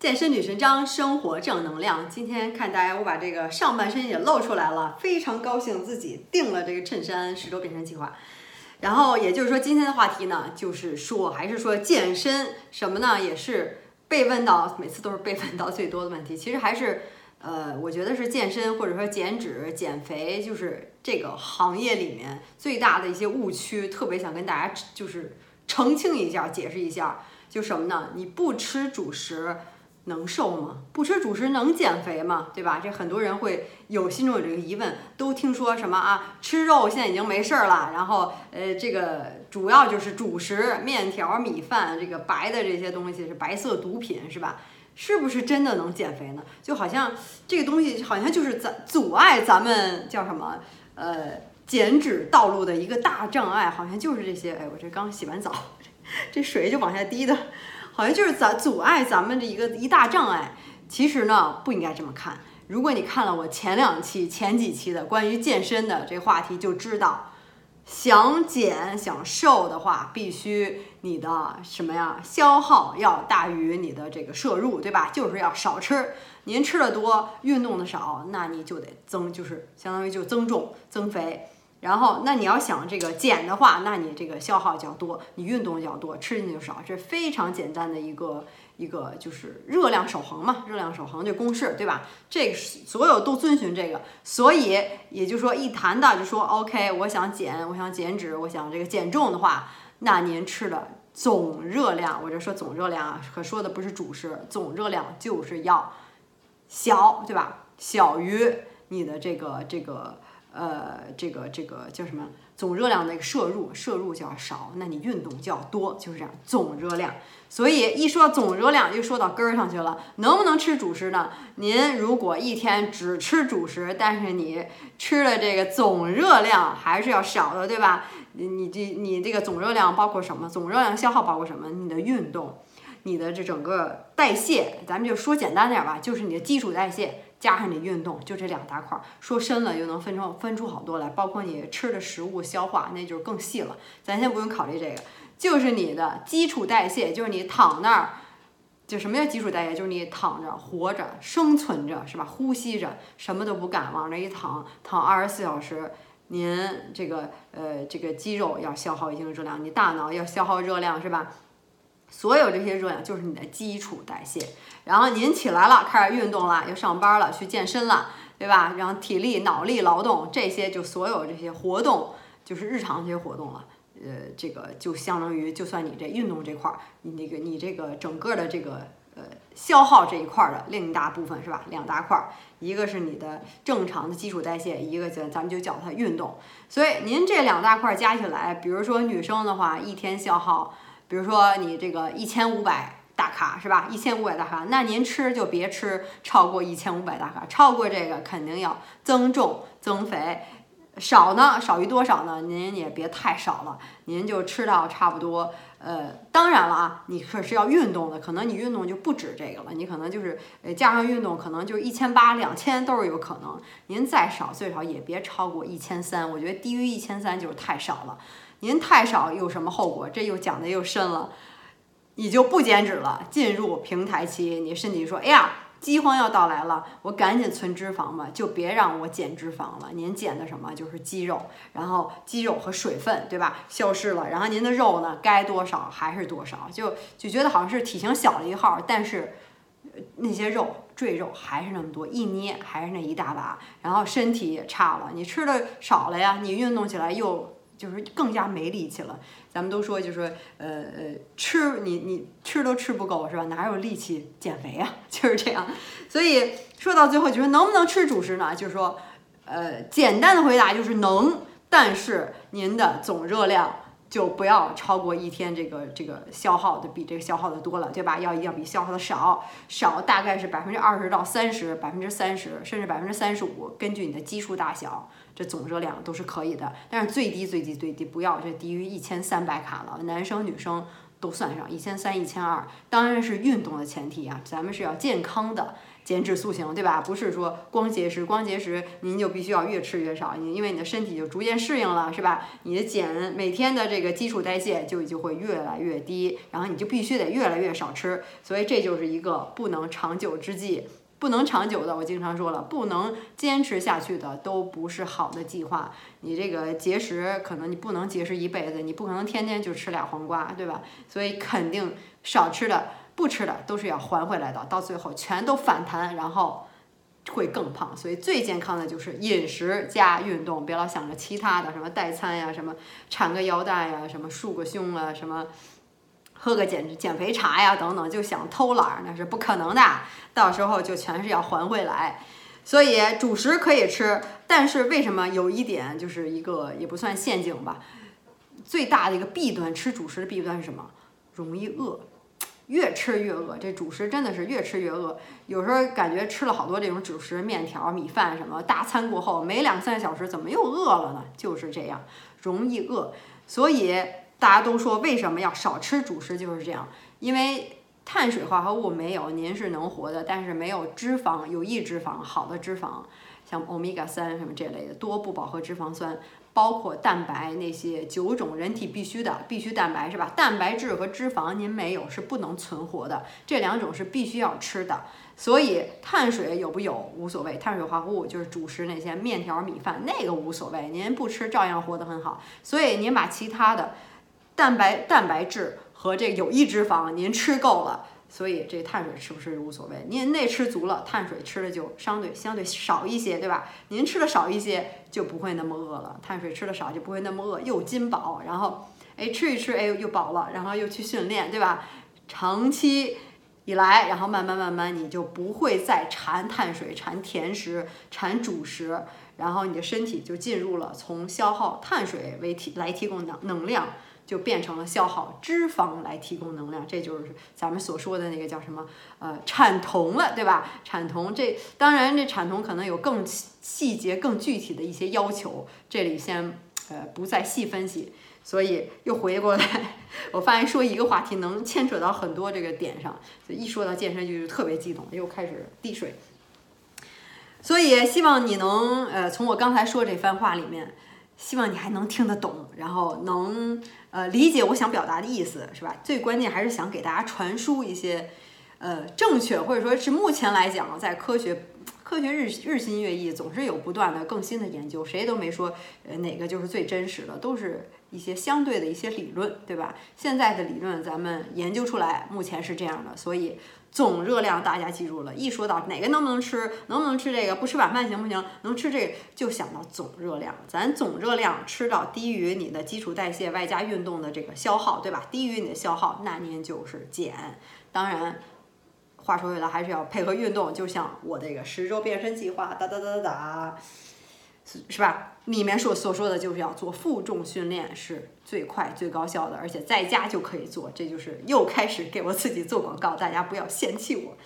健身女神张，生活正能量。今天看大家，我把这个上半身也露出来了，非常高兴自己定了这个衬衫十周变身计划。然后也就是说，今天的话题呢，就是说还是说健身什么呢？也是被问到，每次都是被问到最多的问题。其实还是，呃，我觉得是健身或者说减脂、减肥，就是这个行业里面最大的一些误区，特别想跟大家就是澄清一下、解释一下，就什么呢？你不吃主食。能瘦吗？不吃主食能减肥吗？对吧？这很多人会有心中有这个疑问，都听说什么啊？吃肉现在已经没事儿了，然后呃，这个主要就是主食，面条、米饭，这个白的这些东西是白色毒品，是吧？是不是真的能减肥呢？就好像这个东西好像就是咱阻碍咱们叫什么呃减脂道路的一个大障碍，好像就是这些。哎，我这刚洗完澡，这水就往下滴的。好像就是咱阻碍咱们的一个一大障碍，其实呢不应该这么看。如果你看了我前两期、前几期的关于健身的这话题，就知道，想减想瘦的话，必须你的什么呀？消耗要大于你的这个摄入，对吧？就是要少吃。您吃的多，运动的少，那你就得增，就是相当于就增重、增肥。然后，那你要想这个减的话，那你这个消耗较多，你运动较多，吃进去就少，这非常简单的一个一个就是热量守恒嘛，热量守恒这公式，对吧？这个所有都遵循这个，所以也就是说一谈到就说 OK，我想减，我想减脂，我想这个减重的话，那您吃的总热量，我这说总热量啊，可说的不是主食，总热量就是要小，对吧？小于你的这个这个。呃，这个这个叫什么？总热量的一个摄入，摄入就要少，那你运动就要多，就是这样。总热量，所以一说总热量，就说到根儿上去了。能不能吃主食呢？您如果一天只吃主食，但是你吃的这个总热量还是要少的，对吧？你你这你这个总热量包括什么？总热量消耗包括什么？你的运动，你的这整个代谢，咱们就说简单点吧，就是你的基础代谢。加上你运动，就这两大块儿，说深了又能分出分出好多来，包括你吃的食物消化，那就是更细了。咱先不用考虑这个，就是你的基础代谢，就是你躺那儿，就什么叫基础代谢？就是你躺着活着生存着，是吧？呼吸着，什么都不干，往那一躺，躺二十四小时，您这个呃这个肌肉要消耗一定的热量，你大脑要消耗热量，是吧？所有这些热量就是你的基础代谢，然后您起来了，开始运动了，要上班了，去健身了，对吧？然后体力、脑力劳动这些，就所有这些活动，就是日常这些活动了。呃，这个就相当于，就算你这运动这块儿，你那个你这个整个的这个呃消耗这一块儿的另一大部分是吧？两大块儿，一个是你的正常的基础代谢，一个咱咱们就叫它运动。所以您这两大块儿加起来，比如说女生的话，一天消耗。比如说你这个一千五百大卡是吧？一千五百大卡，那您吃就别吃超过一千五百大卡，超过这个肯定要增重增肥。少呢，少于多少呢？您也别太少了，您就吃到差不多。呃，当然了啊，你可是要运动的，可能你运动就不止这个了，你可能就是呃加上运动，可能就一千八、两千都是有可能。您再少，最少也别超过一千三，我觉得低于一千三就是太少了。您太少有什么后果？这又讲的又深了，你就不减脂了，进入平台期，你身体说，哎呀，饥荒要到来了，我赶紧存脂肪吧，就别让我减脂肪了。您减的什么？就是肌肉，然后肌肉和水分，对吧？消失了，然后您的肉呢，该多少还是多少，就就觉得好像是体型小了一号，但是那些肉赘肉还是那么多，一捏还是那一大把，然后身体也差了，你吃的少了呀，你运动起来又。就是更加没力气了。咱们都说，就是呃呃，吃你你吃都吃不够是吧？哪有力气减肥呀？就是这样。所以说到最后，就是能不能吃主食呢？就是说，呃，简单的回答就是能，但是您的总热量。就不要超过一天这个这个消耗的比这个消耗的多了，对吧？要要比消耗的少，少大概是百分之二十到三十，百分之三十甚至百分之三十五，根据你的基数大小，这总热量都是可以的。但是最低最低最低不要这低于一千三百卡了，男生女生都算上，一千三、一千二，当然是运动的前提啊，咱们是要健康的。减脂塑形，对吧？不是说光节食，光节食您就必须要越吃越少，你因为你的身体就逐渐适应了，是吧？你的减每天的这个基础代谢就就会越来越低，然后你就必须得越来越少吃，所以这就是一个不能长久之计，不能长久的。我经常说了，不能坚持下去的都不是好的计划。你这个节食可能你不能节食一辈子，你不可能天天就吃俩黄瓜，对吧？所以肯定少吃的。不吃的都是要还回来的，到最后全都反弹，然后会更胖。所以最健康的就是饮食加运动，别老想着其他的什么代餐呀，什么缠个腰带呀，什么束个胸啊，什么喝个减减肥茶呀等等，就想偷懒那是不可能的，到时候就全是要还回来。所以主食可以吃，但是为什么有一点就是一个也不算陷阱吧？最大的一个弊端，吃主食的弊端是什么？容易饿。越吃越饿，这主食真的是越吃越饿。有时候感觉吃了好多这种主食，面条、米饭什么，大餐过后没两三个小时，怎么又饿了呢？就是这样，容易饿。所以大家都说为什么要少吃主食，就是这样，因为碳水化合物没有，您是能活的，但是没有脂肪，有益脂肪，好的脂肪，像欧米伽三什么这类的多不饱和脂肪酸。包括蛋白那些九种人体必须的必须蛋白是吧？蛋白质和脂肪您没有是不能存活的，这两种是必须要吃的。所以碳水有不有无所谓，碳水化合物就是主食那些面条、米饭那个无所谓，您不吃照样活得很好。所以您把其他的蛋白、蛋白质和这有益脂肪您吃够了。所以这碳水吃不吃无所谓，您那吃足了，碳水吃的就相对相对少一些，对吧？您吃的少一些就不会那么饿了，碳水吃的少就不会那么饿，又金饱，然后哎吃一吃哎又饱了，然后又去训练，对吧？长期以来，然后慢慢慢慢你就不会再馋碳水、馋甜食、馋主食，然后你的身体就进入了从消耗碳水为提来提供能能量。就变成了消耗脂肪来提供能量，这就是咱们所说的那个叫什么呃产酮了，对吧？产酮这当然这产酮可能有更细节、更具体的一些要求，这里先呃不再细分析。所以又回过来，我发现说一个话题能牵扯到很多这个点上，就一说到健身就特别激动，又开始滴水。所以希望你能呃从我刚才说这番话里面。希望你还能听得懂，然后能呃理解我想表达的意思，是吧？最关键还是想给大家传输一些呃正确，或者说是目前来讲，在科学科学日日新月异，总是有不断的更新的研究，谁都没说呃哪个就是最真实的，都是一些相对的一些理论，对吧？现在的理论咱们研究出来，目前是这样的，所以。总热量大家记住了，一说到哪个能不能吃，能不能吃这个，不吃晚饭行不行？能吃这个就想到总热量，咱总热量吃到低于你的基础代谢外加运动的这个消耗，对吧？低于你的消耗，那您就是减。当然，话说回来还是要配合运动，就像我这个十周变身计划，哒哒哒哒哒。是吧？里面所所说的就是要做负重训练，是最快最高效的，而且在家就可以做。这就是又开始给我自己做广告，大家不要嫌弃我。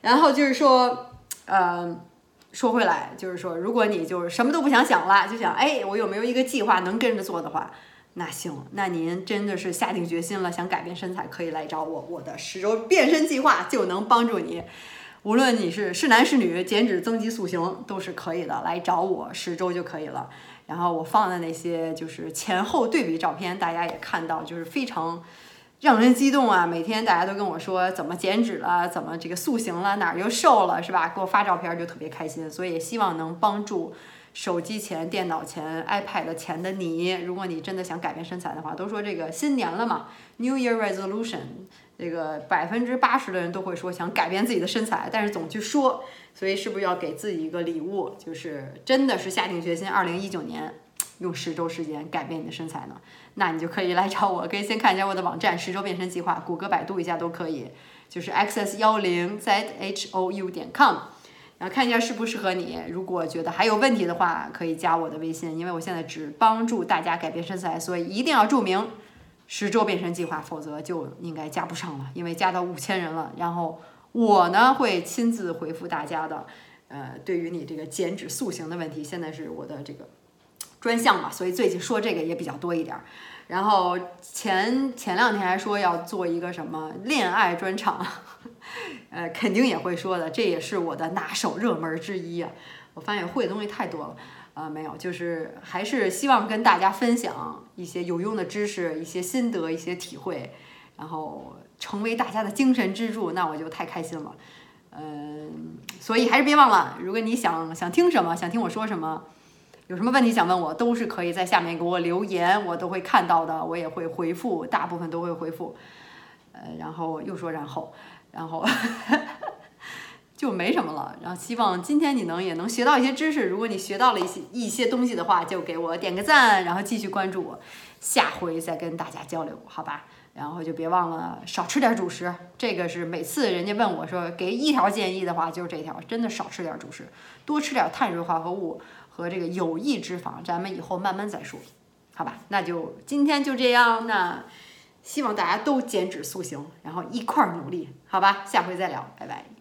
然后就是说，呃，说回来，就是说，如果你就是什么都不想想了，就想，哎，我有没有一个计划能跟着做的话，那行，那您真的是下定决心了，想改变身材，可以来找我，我的十周变身计划就能帮助你。无论你是是男是女，减脂增肌塑形都是可以的，来找我十周就可以了。然后我放的那些就是前后对比照片，大家也看到，就是非常让人激动啊！每天大家都跟我说怎么减脂了，怎么这个塑形了，哪儿又瘦了，是吧？给我发照片就特别开心，所以希望能帮助手机前、电脑前、iPad 前的你。如果你真的想改变身材的话，都说这个新年了嘛，New Year Resolution。这个百分之八十的人都会说想改变自己的身材，但是总去说，所以是不是要给自己一个礼物，就是真的是下定决心，二零一九年用十周时间改变你的身材呢？那你就可以来找我，可以先看一下我的网站十周变身计划，谷歌、百度一下都可以，就是 xs 幺零 z h o u 点 com，然后看一下适不适合你。如果觉得还有问题的话，可以加我的微信，因为我现在只帮助大家改变身材，所以一定要注明。十周变身计划，否则就应该加不上了，因为加到五千人了。然后我呢会亲自回复大家的，呃，对于你这个减脂塑形的问题，现在是我的这个专项嘛，所以最近说这个也比较多一点。然后前前两天还说要做一个什么恋爱专场，呃，肯定也会说的，这也是我的拿手热门之一啊。我发现会的东西太多了，呃，没有，就是还是希望跟大家分享一些有用的知识、一些心得、一些体会，然后成为大家的精神支柱，那我就太开心了。嗯，所以还是别忘了，如果你想想听什么，想听我说什么，有什么问题想问我，都是可以在下面给我留言，我都会看到的，我也会回复，大部分都会回复。呃，然后又说然后，然后就没什么了。然后希望今天你能也能学到一些知识。如果你学到了一些一些东西的话，就给我点个赞，然后继续关注我，下回再跟大家交流，好吧？然后就别忘了少吃点主食，这个是每次人家问我说给一条建议的话，就是这条，真的少吃点主食，多吃点碳水化合物和这个有益脂肪，咱们以后慢慢再说，好吧？那就今天就这样，那希望大家都减脂塑形，然后一块儿努力，好吧？下回再聊，拜拜。